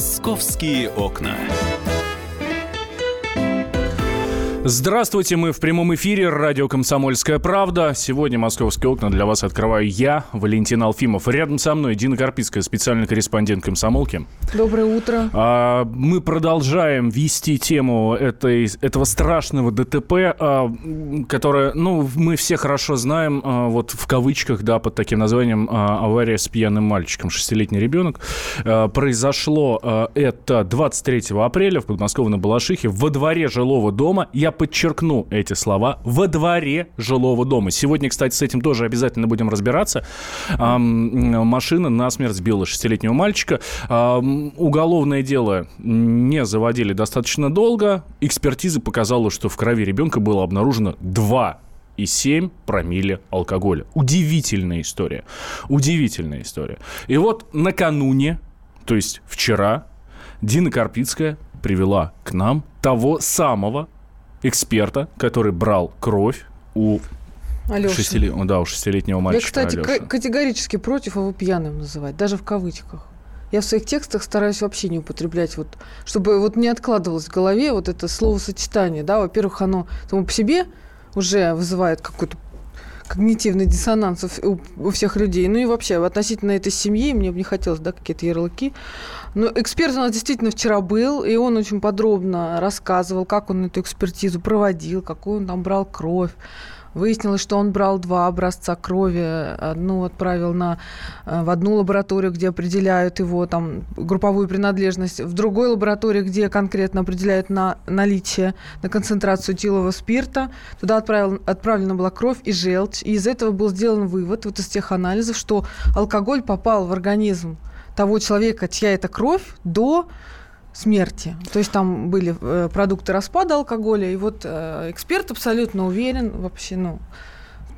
Московские окна. Здравствуйте, мы в прямом эфире радио «Комсомольская правда». Сегодня «Московские окна» для вас открываю я, Валентин Алфимов. Рядом со мной Дина Карпицкая, специальный корреспондент «Комсомолки». Доброе утро. А, мы продолжаем вести тему этой, этого страшного ДТП, а, которое, ну, мы все хорошо знаем, а, вот в кавычках, да, под таким названием а, «Авария с пьяным мальчиком», шестилетний ребенок. А, произошло а, это 23 апреля в подмосковной Балашихе во дворе жилого дома. Я подчеркну эти слова, во дворе жилого дома. Сегодня, кстати, с этим тоже обязательно будем разбираться. Машина насмерть сбила шестилетнего мальчика. Уголовное дело не заводили достаточно долго. Экспертиза показала, что в крови ребенка было обнаружено 2 и 7 промилле алкоголя. Удивительная история. Удивительная история. И вот накануне, то есть вчера, Дина Карпицкая привела к нам того самого эксперта, который брал кровь у Алеша. Шестилет... Да, у шестилетнего мальчика Я, кстати, к- категорически против его пьяным называть, даже в кавычках. Я в своих текстах стараюсь вообще не употреблять, вот, чтобы вот не откладывалось в голове вот это словосочетание. Да? Во-первых, оно само по себе уже вызывает какой-то когнитивный диссонанс у, у всех людей. Ну и вообще, относительно этой семьи, мне бы не хотелось, да, какие-то ярлыки. Но эксперт у нас действительно вчера был, и он очень подробно рассказывал, как он эту экспертизу проводил, какую он там брал кровь, Выяснилось, что он брал два образца крови. Одну отправил на, э, в одну лабораторию, где определяют его там, групповую принадлежность. В другой лаборатории, где конкретно определяют на наличие, на концентрацию этилового спирта. Туда отправил, отправлена была кровь и желчь. И из этого был сделан вывод, вот из тех анализов, что алкоголь попал в организм того человека, чья это кровь, до смерти. То есть там были э, продукты распада алкоголя, и вот э, эксперт абсолютно уверен вообще, ну,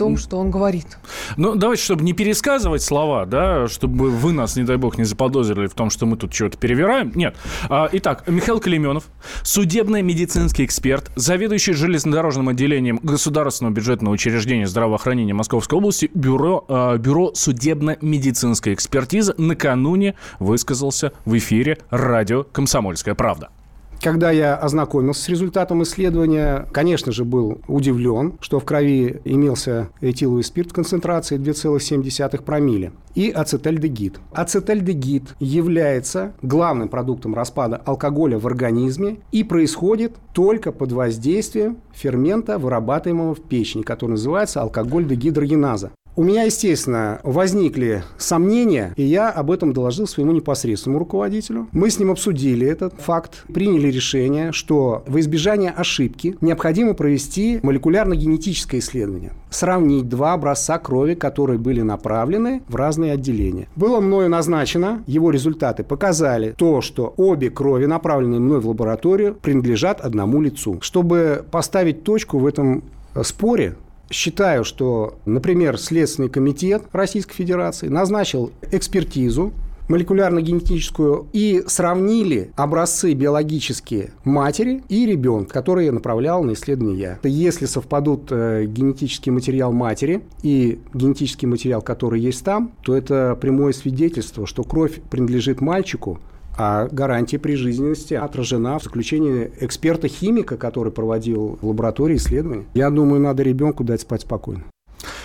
том, что он говорит. Ну, давайте, чтобы не пересказывать слова, да, чтобы вы нас, не дай бог, не заподозрили в том, что мы тут что-то перевираем. Нет. А, итак, Михаил Калименов, судебно-медицинский эксперт, заведующий железнодорожным отделением Государственного бюджетного учреждения здравоохранения Московской области, бюро, а, бюро судебно-медицинской экспертизы, накануне высказался в эфире радио «Комсомольская правда». Когда я ознакомился с результатом исследования, конечно же, был удивлен, что в крови имелся этиловый спирт в концентрации 2,7 промилле и ацетальдегид. Ацетальдегид является главным продуктом распада алкоголя в организме и происходит только под воздействием фермента, вырабатываемого в печени, который называется алкоголь-дегидрогеназа. У меня, естественно, возникли сомнения, и я об этом доложил своему непосредственному руководителю. Мы с ним обсудили этот факт, приняли решение, что во избежание ошибки необходимо провести молекулярно-генетическое исследование. Сравнить два образца крови, которые были направлены в разные отделения. Было мною назначено, его результаты показали то, что обе крови, направленные мной в лабораторию, принадлежат одному лицу. Чтобы поставить точку в этом споре, считаю, что, например, Следственный комитет Российской Федерации назначил экспертизу молекулярно-генетическую и сравнили образцы биологические матери и ребенка, которые направлял на исследование я. Если совпадут э, генетический материал матери и генетический материал, который есть там, то это прямое свидетельство, что кровь принадлежит мальчику, а гарантия прижизненности отражена в заключении эксперта-химика, который проводил в лаборатории исследования. Я думаю, надо ребенку дать спать спокойно.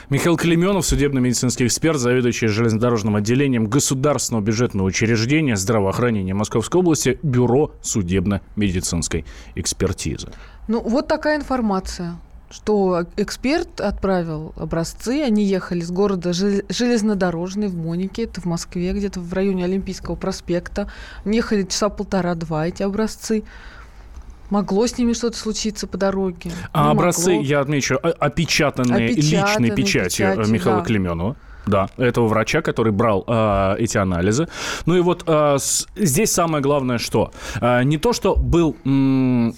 Михаил Клеменов, судебно-медицинский эксперт, заведующий железнодорожным отделением Государственного бюджетного учреждения здравоохранения Московской области, Бюро судебно-медицинской экспертизы. Ну, вот такая информация что эксперт отправил образцы, они ехали с города Железнодорожный в Монике, это в Москве, где-то в районе Олимпийского проспекта. Они ехали часа полтора-два, эти образцы. Могло с ними что-то случиться по дороге. А образцы, могло. я отмечу, опечатанные, опечатанные личной печатью, печатью Михаила да. Клеменова. Да, этого врача, который брал э, эти анализы. Ну и вот э, с, здесь самое главное, что э, не то, что был м-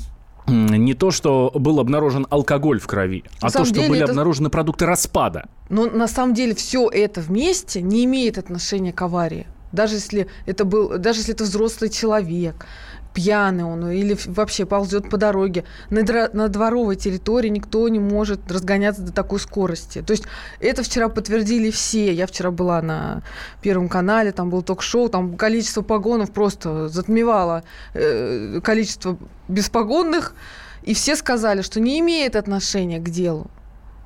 то, что был обнаружен алкоголь в крови, на а то, что были это... обнаружены продукты распада. Но на самом деле все это вместе не имеет отношения к аварии. Даже если это был, даже если это взрослый человек, пьяный он или вообще ползет по дороге. На, на дворовой территории никто не может разгоняться до такой скорости. То есть это вчера подтвердили все. Я вчера была на Первом канале, там был ток-шоу, там количество погонов просто затмевало э, количество беспогонных. И все сказали, что не имеет отношения к делу.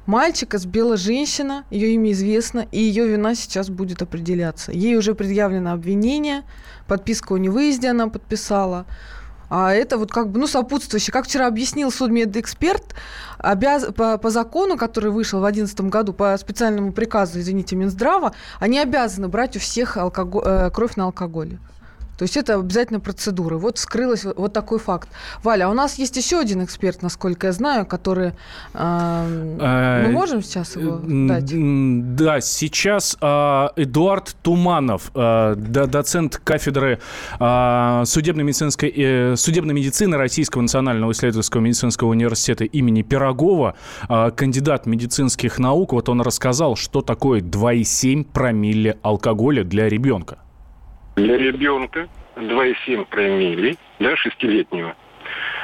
Мальчика сбила женщина, ее имя известно, и ее вина сейчас будет определяться. Ей уже предъявлено обвинение, подписку о невыезде она подписала. А это вот как бы, ну, сопутствующее. Как вчера объяснил судмедэксперт, обяз... по, по закону, который вышел в 2011 году, по специальному приказу, извините, Минздрава, они обязаны брать у всех алкоголь, э, кровь на алкоголе. То есть это обязательно процедура. Вот скрылось вот такой факт. Валя, а у нас есть еще один эксперт, насколько я знаю, который... Э, мы можем сейчас его дать? Да, сейчас э, Эдуард Туманов, э, доцент кафедры э, судебно-медицинской, э, судебной медицины Российского национального исследовательского медицинского университета имени Пирогова, э, кандидат медицинских наук. Вот он рассказал, что такое 2,7 промилле алкоголя для ребенка. Для ребенка 2,7 промилле, для шестилетнего.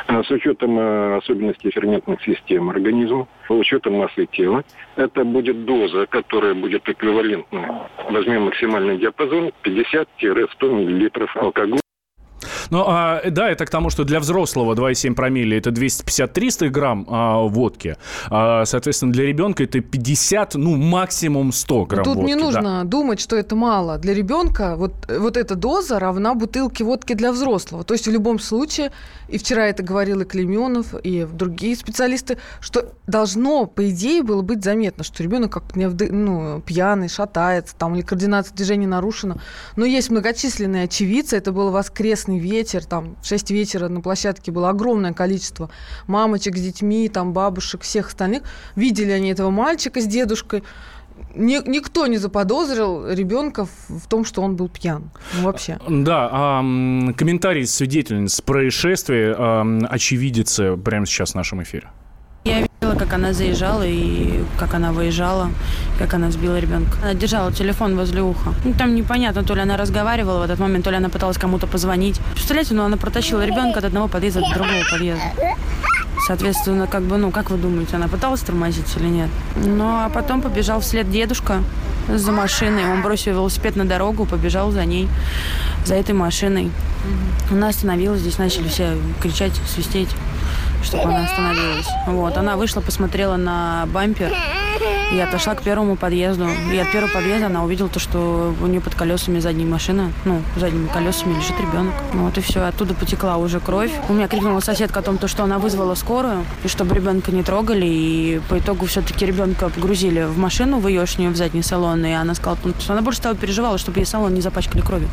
А с учетом э, особенностей ферментных систем организма, с учетом массы тела, это будет доза, которая будет эквивалентна, возьмем максимальный диапазон, 50-100 мл алкоголя ну, а, да, это к тому, что для взрослого 2,7 промилле это 250-300 грамм а, водки. А, соответственно, для ребенка это 50, ну, максимум 100 грамм Тут водки. не нужно да. думать, что это мало. Для ребенка вот, вот эта доза равна бутылке водки для взрослого. То есть в любом случае, и вчера это говорил и Клеменов, и другие специалисты, что должно, по идее, было быть заметно, что ребенок как ну, пьяный, шатается, там, или координация движений нарушена. Но есть многочисленные очевидцы, это был воскресный вечер, вечер, там, в 6 вечера на площадке было огромное количество мамочек с детьми, там, бабушек, всех остальных. Видели они этого мальчика с дедушкой. Ни, никто не заподозрил ребенка в, том, что он был пьян. Ну, вообще. Да, а, комментарий свидетельниц происшествия а, очевидицы прямо сейчас в нашем эфире. Видела, как она заезжала и как она выезжала, как она сбила ребенка. Она держала телефон возле уха. Ну, там непонятно, то ли она разговаривала в этот момент, то ли она пыталась кому-то позвонить. Представляете, ну она протащила ребенка от одного подъезда до другого подъезда. Соответственно, как бы, ну, как вы думаете, она пыталась тормозить или нет? Ну, а потом побежал вслед дедушка за машиной. Он бросил велосипед на дорогу, побежал за ней, за этой машиной. Mm-hmm. Она остановилась, здесь начали все кричать, свистеть чтобы она остановилась. Вот, она вышла, посмотрела на бампер и отошла к первому подъезду. И от первого подъезда она увидела то, что у нее под колесами задней машины, ну, задними колесами лежит ребенок. Ну, вот и все, оттуда потекла уже кровь. У меня крикнула соседка о том, то, что она вызвала скорую, и чтобы ребенка не трогали, и по итогу все-таки ребенка погрузили в машину, в еешнюю, в задний салон, и она сказала, что она больше того переживала, чтобы ей салон не запачкали кровью.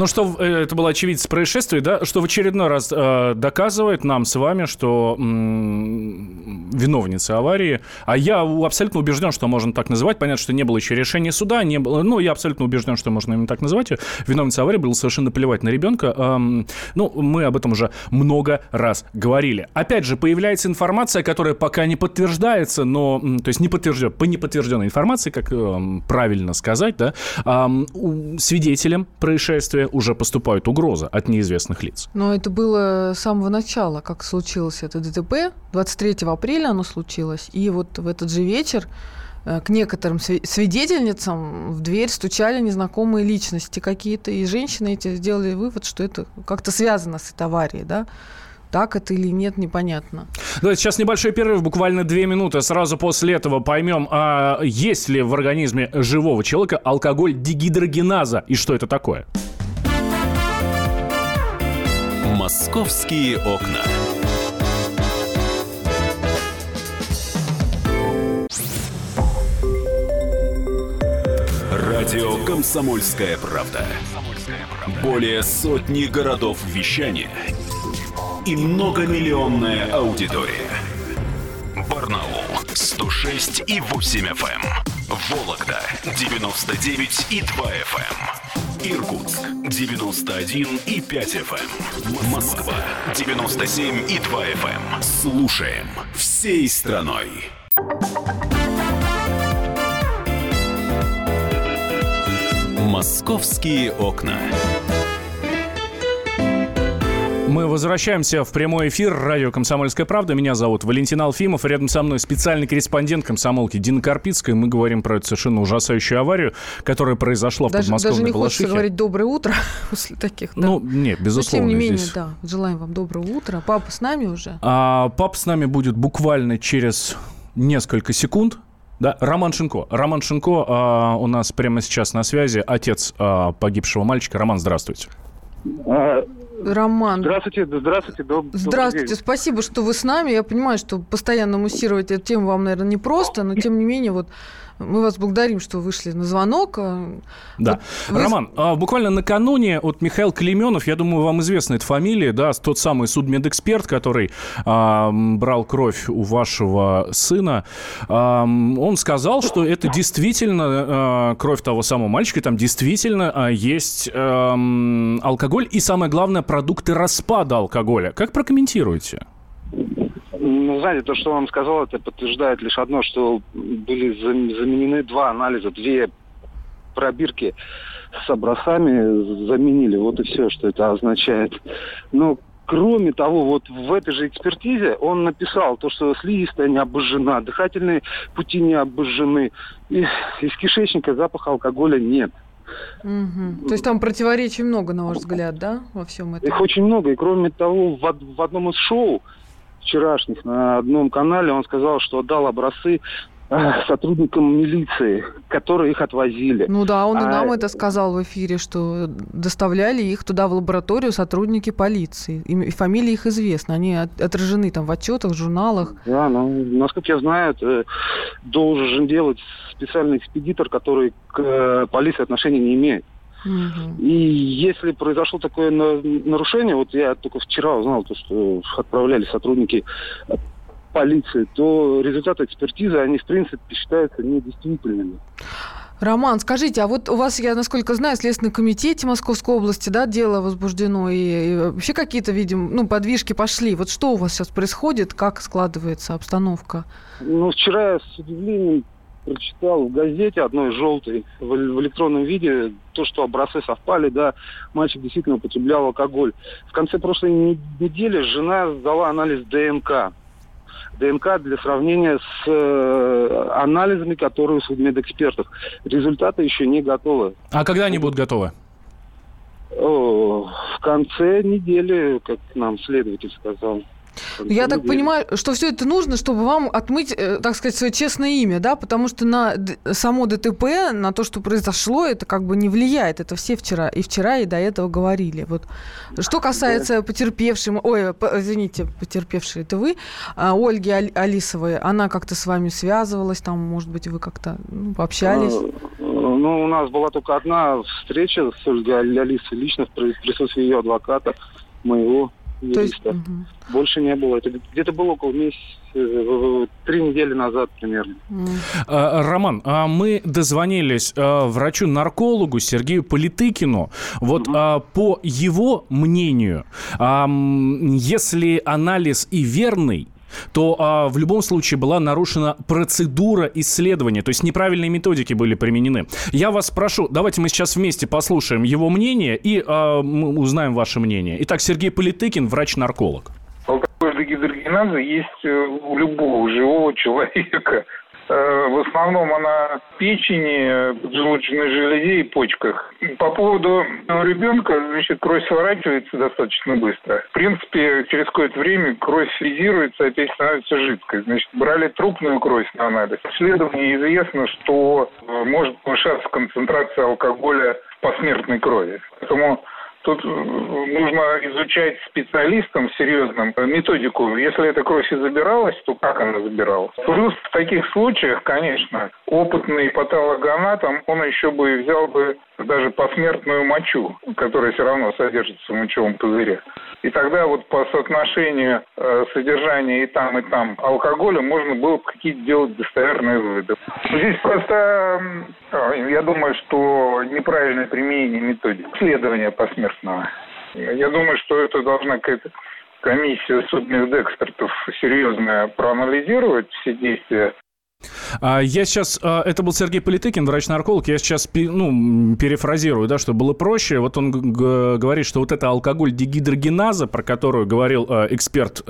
Ну, что э, это было очевидец происшествия, да, что в очередной раз э, доказывает нам с вами, что м- виновница аварии, а я абсолютно убежден, что можно так называть, понятно, что не было еще решения суда, не было, ну, я абсолютно убежден, что можно именно так назвать, виновница аварии было совершенно плевать на ребенка, эм, ну, мы об этом уже много раз говорили. Опять же, появляется информация, которая пока не подтверждается, но, то есть не подтвержден, по неподтвержденной информации, как эм, правильно сказать, да, эм, свидетелем происшествия уже поступают угрозы от неизвестных лиц. Но это было с самого начала, как случилось это ДТП. 23 апреля оно случилось. И вот в этот же вечер э, к некоторым свидетельницам в дверь стучали незнакомые личности какие-то, и женщины эти сделали вывод, что это как-то связано с этой аварией, да. Так это или нет, непонятно. Да, сейчас небольшой перерыв, буквально две минуты. Сразу после этого поймем, а есть ли в организме живого человека алкоголь дигидрогеназа и что это такое. Московские окна. Радио Комсомольская правда". Более сотни городов вещания и многомиллионная аудитория. Барнаул 106 и 8 FM. Эм. Вологда 99 и 2 FM. Иркутск 91 и 5 FM. Эм. Москва 97 и 2 FM. Эм. Слушаем всей страной. Московские окна. Мы возвращаемся в прямой эфир радио «Комсомольская правда». Меня зовут Валентин Алфимов. Рядом со мной специальный корреспондент комсомолки Дина Карпицкая. Мы говорим про эту совершенно ужасающую аварию, которая произошла даже, в подмосковной Даже не Балашихе. хочется говорить «доброе утро» после таких. Да. Ну, нет, безусловно. Но, тем не менее, здесь. да. Желаем вам доброго утра. Папа с нами уже? А, папа с нами будет буквально через несколько секунд. Да, Роман Шинко. Роман Шинко а, у нас прямо сейчас на связи, отец а, погибшего мальчика. Роман, здравствуйте. Роман. Здравствуйте, здравствуйте. Доб... Здравствуйте, спасибо, что вы с нами. Я понимаю, что постоянно муссировать эту тему вам, наверное, непросто, но тем не менее, вот мы вас благодарим, что вышли на звонок. Да. Вот вы... Роман, а, буквально накануне вот Михаил Клеменов, я думаю, вам известна эта фамилия, да, тот самый судмедэксперт, который а, брал кровь у вашего сына, а, он сказал, что это действительно а, кровь того самого мальчика, там действительно а, есть а, алкоголь и, самое главное, продукты распада алкоголя. Как прокомментируете? Ну, знаете, то, что он сказал, это подтверждает лишь одно, что были заменены два анализа, две пробирки с образцами заменили. Вот и все, что это означает. Но кроме того, вот в этой же экспертизе он написал то, что слизистая не обожжена, дыхательные пути не обожжены, и из кишечника запаха алкоголя нет. Угу. То есть там противоречий много, на ваш взгляд, да, во всем этом? Их очень много. И кроме того, в, в одном из шоу вчерашних на одном канале он сказал, что отдал образцы э, сотрудникам милиции, которые их отвозили. Ну да, он а... и нам это сказал в эфире, что доставляли их туда в лабораторию сотрудники полиции. И, фамилии их известны, они от, отражены там в отчетах, в журналах. Да, ну, насколько я знаю, это должен делать специальный экспедитор, который к э, полиции отношения не имеет. Угу. И если произошло такое нарушение, вот я только вчера узнал, то, что отправляли сотрудники полиции, то результаты экспертизы, они, в принципе, считаются недействительными. Роман, скажите, а вот у вас, я насколько знаю, в Следственном комитете Московской области, да, дело возбуждено, и, и вообще какие-то, видим, ну, подвижки пошли. Вот что у вас сейчас происходит, как складывается обстановка? Ну, вчера я с удивлением прочитал в газете одной желтой в, в электронном виде то, что образцы совпали, да, мальчик действительно употреблял алкоголь. В конце прошлой недели жена сдала анализ ДНК. ДНК для сравнения с э, анализами, которые у судмедэкспертов. Результаты еще не готовы. А когда они будут готовы? О, в конце недели, как нам следователь сказал. Я так понимаю, что все это нужно, чтобы вам отмыть, так сказать, свое честное имя, да, потому что на само ДТП, на то, что произошло, это как бы не влияет. Это все вчера и вчера, и до этого говорили. Вот. Что касается потерпевшей, ой, извините, потерпевшей, это вы, Ольги Алисовой, она как-то с вами связывалась, там, может быть, вы как-то ну, пообщались? Ну, у нас была только одна встреча с Ольгой Алисой лично в присутствии ее адвоката, моего юриста. То есть, угу. Больше не было. Это где-то было около месяца, три недели назад примерно. А, Роман, а мы дозвонились а, врачу-наркологу Сергею Политыкину. Вот угу. по его мнению, если анализ и верный, то а, в любом случае была нарушена процедура исследования, то есть неправильные методики были применены. Я вас прошу, давайте мы сейчас вместе послушаем его мнение и а, мы узнаем ваше мнение. Итак, Сергей Политыкин, врач-нарколог. Алкогольная гидрогеназа есть у любого живого человека. В основном она в печени, поджелудочной железе и почках. По поводу ребенка, значит, кровь сворачивается достаточно быстро. В принципе, через какое-то время кровь физируется, опять становится жидкой. Значит, брали трупную кровь на анализ. В исследовании известно, что может повышаться концентрация алкоголя в посмертной крови. Поэтому Тут нужно изучать специалистам серьезным методику. Если эта кровь и забиралась, то как она забиралась? Плюс в таких случаях, конечно, опытный патологоанатом, он еще бы взял бы даже посмертную мочу, которая все равно содержится в мочевом пузыре. И тогда вот по соотношению э, содержания и там, и там алкоголя можно было бы какие-то делать достоверные выводы. Здесь просто, э, я думаю, что неправильное применение методики исследования посмертного. Я думаю, что это должна какая-то комиссия судебных экспертов серьезная проанализировать все действия я сейчас, а, это был Сергей Политыкин, врач-нарколог, я сейчас ну, перефразирую, да, чтобы было проще. Вот он говорит, что вот это алкоголь дегидрогеназа, про которую говорил а, эксперт,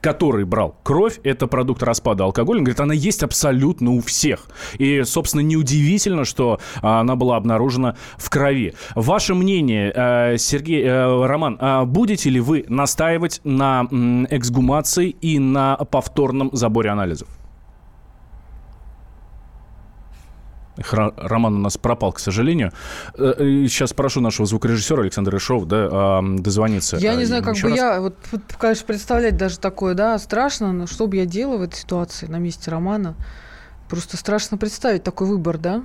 который брал кровь, это продукт распада алкоголя. Он говорит, она есть абсолютно у всех. И, собственно, неудивительно, что она была обнаружена в крови. Ваше мнение, Сергей, Роман, будете ли вы настаивать на эксгумации и на повторном заборе анализов? Роман у нас пропал, к сожалению. Сейчас э, прошу нашего звукорежиссера Александра Ишов да, дозвониться. Я не знаю, как бы раз. я, вот, конечно, представлять даже такое, да, страшно, но что бы я делала в этой ситуации на месте Романа? Просто страшно представить такой выбор, да?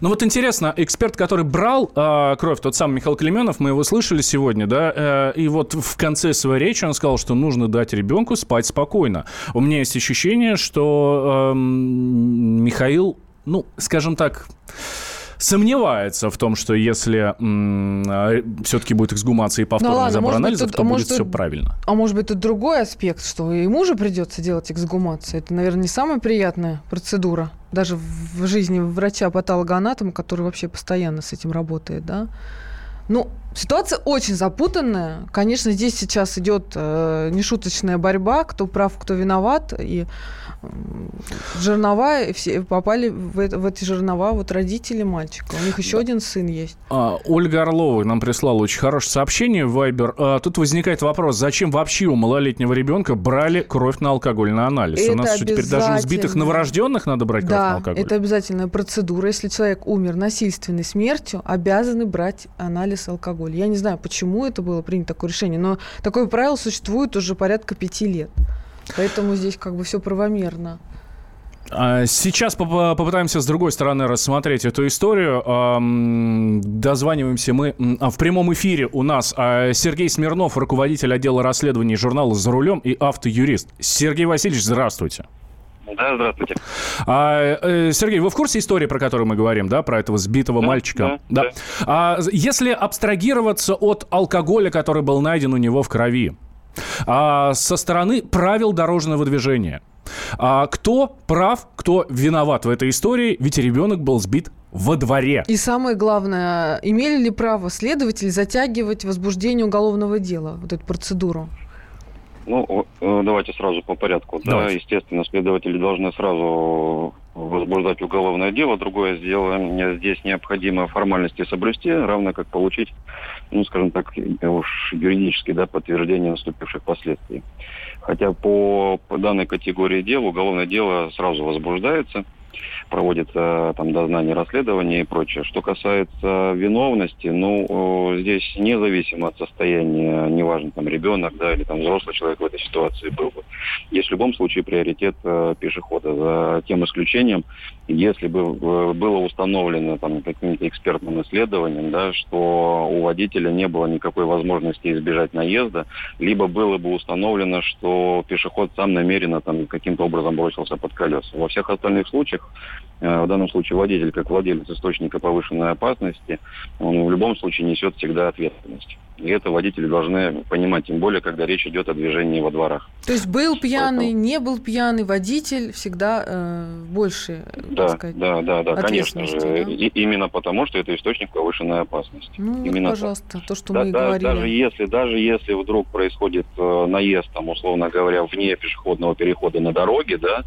Ну вот интересно, эксперт, который брал э, кровь, тот самый Михаил Клеменов, мы его слышали сегодня, да, э, и вот в конце своей речи он сказал, что нужно дать ребенку спать спокойно. У меня есть ощущение, что э, Михаил ну, скажем так, сомневается в том, что если а, все-таки будет эксгумация и повторный ну, ладно, забор анализов, тут, то а будет все правильно. А может быть, тут другой аспект, что ему же придется делать эксгумацию. Это, наверное, не самая приятная процедура даже в жизни врача-патологоанатома, который вообще постоянно с этим работает, да. Ну, ситуация очень запутанная. Конечно, здесь сейчас идет э, нешуточная борьба, кто прав, кто виноват. И жернова, все попали в, это, в эти жернова вот родители мальчика. У них еще да. один сын есть. А, Ольга Орлова нам прислала очень хорошее сообщение в Viber. А, тут возникает вопрос, зачем вообще у малолетнего ребенка брали кровь на алкогольный анализ? Это у нас что, теперь даже у сбитых новорожденных надо брать кровь да, на алкоголь? это обязательная процедура. Если человек умер насильственной смертью, обязаны брать анализ алкоголя. Я не знаю, почему это было принято такое решение, но такое правило существует уже порядка пяти лет. Поэтому здесь как бы все правомерно. А, сейчас попытаемся с другой стороны рассмотреть эту историю. Дозваниваемся мы а, в прямом эфире у нас а, Сергей Смирнов, руководитель отдела расследований журнала «За рулем» и автоюрист. Сергей Васильевич, здравствуйте. Да, здравствуйте. А, э, Сергей, вы в курсе истории, про которую мы говорим, да, про этого сбитого да, мальчика? Да. да. А, если абстрагироваться от алкоголя, который был найден у него в крови, а, со стороны правил дорожного движения. А, кто прав, кто виноват в этой истории? Ведь ребенок был сбит во дворе. И самое главное, имели ли право следователи затягивать возбуждение уголовного дела, вот эту процедуру? Ну, э, давайте сразу по порядку. Давайте. Да, естественно, следователи должны сразу возбуждать уголовное дело. Другое дело, здесь необходимо формальности соблюсти, равно как получить, ну, скажем так, уж юридически, да, подтверждение наступивших последствий. Хотя по, по данной категории дел уголовное дело сразу возбуждается – проводится там дознание, расследование и прочее. Что касается виновности, ну, здесь независимо от состояния, неважно, там, ребенок, да, или там взрослый человек в этой ситуации был бы, есть в любом случае приоритет э, пешехода. За тем исключением, если бы э, было установлено там каким-то экспертным исследованием, да, что у водителя не было никакой возможности избежать наезда, либо было бы установлено, что пешеход сам намеренно там каким-то образом бросился под колеса. Во всех остальных случаях Э, в данном случае водитель, как владелец источника повышенной опасности, он в любом случае несет всегда ответственность. И это водители должны понимать, тем более, когда речь идет о движении во дворах. То есть был пьяный, Поэтому... не был пьяный, водитель всегда э, больше, да, сказать, да, да, да, конечно же. Да? И, именно потому, что это источник повышенной опасности. Ну, именно вот, пожалуйста, так. то, что да, мы да, говорили. Даже если, даже если вдруг происходит э, наезд, там, условно говоря, вне пешеходного перехода на дороге, да,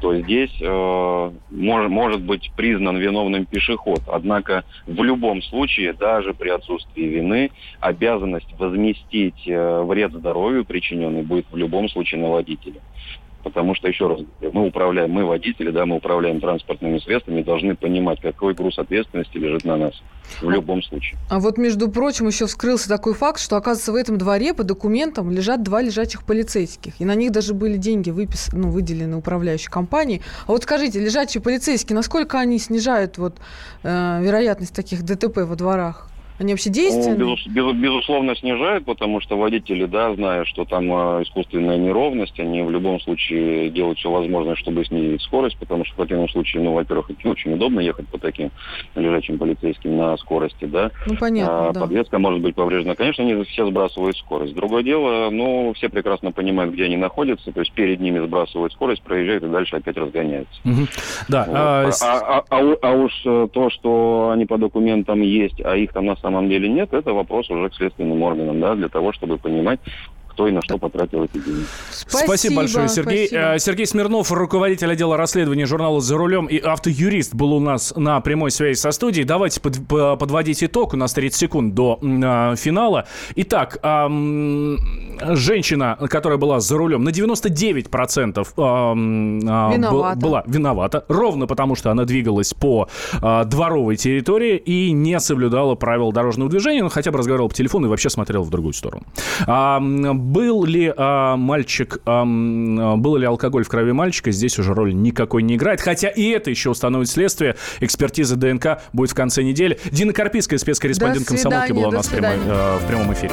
то здесь э, мож, может быть признан виновным пешеход. Однако в любом случае, даже при отсутствии вины, обязанность возместить э, вред здоровью причиненный будет в любом случае на водителя. Потому что, еще раз, мы управляем, мы водители, да, мы управляем транспортными средствами, должны понимать, какой груз ответственности лежит на нас в а, любом случае. А вот, между прочим, еще вскрылся такой факт, что, оказывается, в этом дворе по документам лежат два лежачих полицейских. И на них даже были деньги выпис... ну, выделены управляющей компанией. А вот скажите, лежачие полицейские, насколько они снижают вот, э, вероятность таких ДТП во дворах? Они вообще действенны? Ну, без, без, безусловно, снижают, потому что водители, да, зная, что там э, искусственная неровность, они в любом случае делают все возможное, чтобы снизить скорость, потому что в противном случае, ну, во-первых, не очень удобно ехать по таким лежачим полицейским на скорости, да. Ну, понятно, а, да. Подвеска может быть повреждена. Конечно, они все сбрасывают скорость. Другое дело, ну, все прекрасно понимают, где они находятся, то есть перед ними сбрасывают скорость, проезжают и дальше опять разгоняются. Да. Вот. а, А, а- а а уж э, то, что они по документам есть, а их там на самом деле нет, это вопрос уже к следственным органам, да, для того, чтобы понимать, кто и на что потратил эти деньги. Спасибо, большое, Сергей. спасибо. Э, Сергей Смирнов, руководитель отдела расследования журнала «За рулем» и автоюрист был у нас на прямой связи со студией. Давайте под- по- подводить итог. У нас 30 секунд до а, финала. Итак, ам, женщина, которая была за рулем, на 99% ам, а, Виновата. был- была виновата. Ровно потому, что она двигалась по а, дворовой территории и не соблюдала правила дорожного движения, но хотя бы разговаривала по телефону и вообще смотрела в другую сторону. А, был ли а, мальчик, а, был ли алкоголь в крови мальчика, здесь уже роли никакой не играет. Хотя и это еще установит следствие. Экспертиза ДНК будет в конце недели. Дина Карпийская, спецкорреспондент комсомолки, была у нас в прямой- э, в прямом эфире.